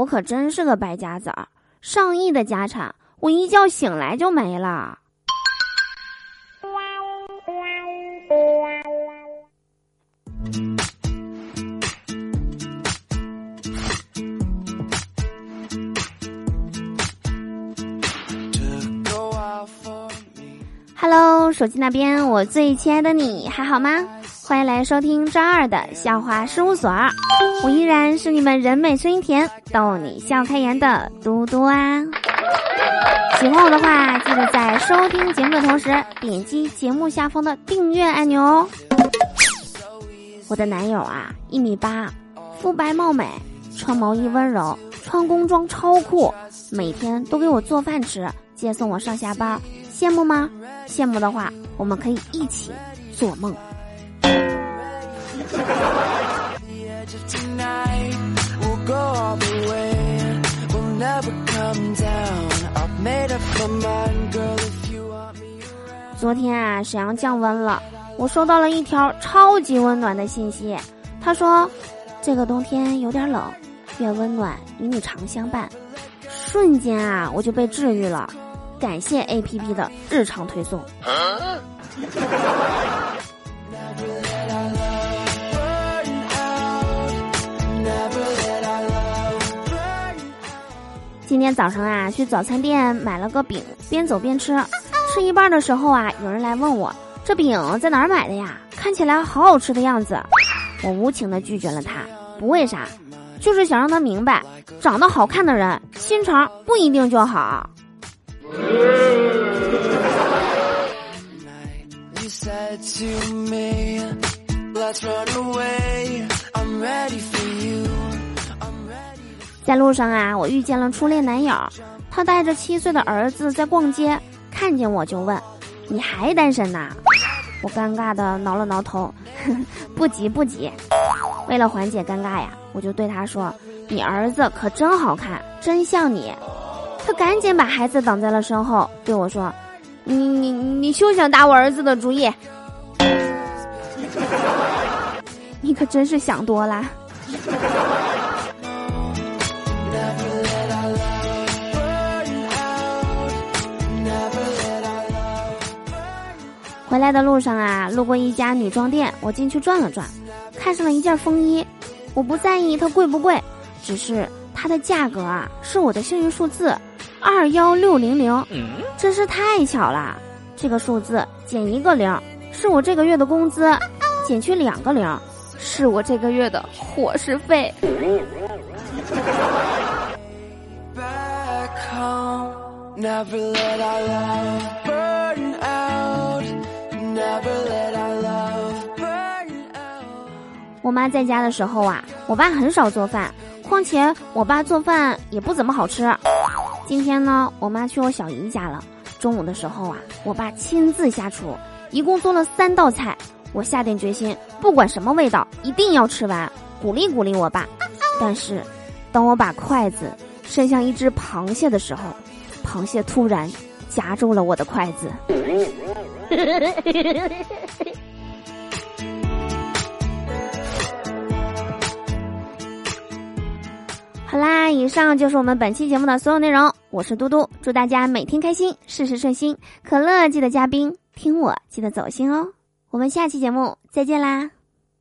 我可真是个败家子儿，上亿的家产，我一觉醒来就没了。Hello，手机那边，我最亲爱的你还好吗？欢迎来收听张二的笑话事务所，我依然是你们人美声音甜、逗你笑开颜的嘟嘟啊！喜欢我的话，记得在收听节目的同时点击节目下方的订阅按钮哦。我的男友啊，一米八，肤白貌美，穿毛衣温柔，穿工装超酷，每天都给我做饭吃，接送我上下班。羡慕吗？羡慕的话，我们可以一起做梦。昨天啊，沈阳降温了，我收到了一条超级温暖的信息。他说：“这个冬天有点冷，愿温暖与你常相伴。”瞬间啊，我就被治愈了。感谢 A P P 的日常推送。今天早上啊，去早餐店买了个饼，边走边吃。吃一半的时候啊，有人来问我这饼在哪儿买的呀？看起来好好吃的样子。我无情的拒绝了他，不为啥，就是想让他明白，长得好看的人心肠不一定就好。在路上啊，我遇见了初恋男友，他带着七岁的儿子在逛街，看见我就问：“你还单身呐？”我尴尬的挠了挠头，不急不急。为了缓解尴尬呀，我就对他说：“你儿子可真好看，真像你。”他赶紧把孩子挡在了身后，对我说：“你你你休想打我儿子的主意！你可真是想多啦。”回来的路上啊，路过一家女装店，我进去转了转，看上了一件风衣。我不在意它贵不贵，只是它的价格啊，是我的幸运数字。二幺六零零，真是太巧了！这个数字减一个零，是我这个月的工资；减去两个零，是我这个月的伙食费。我妈在家的时候啊，我爸很少做饭，况且我爸做饭也不怎么好吃。今天呢，我妈去我小姨家了。中午的时候啊，我爸亲自下厨，一共做了三道菜。我下定决心，不管什么味道，一定要吃完，鼓励鼓励我爸。但是，当我把筷子伸向一只螃蟹的时候，螃蟹突然夹住了我的筷子。好啦，以上就是我们本期节目的所有内容。我是嘟嘟，祝大家每天开心，事事顺心。可乐记得加冰，听我记得走心哦。我们下期节目再见啦！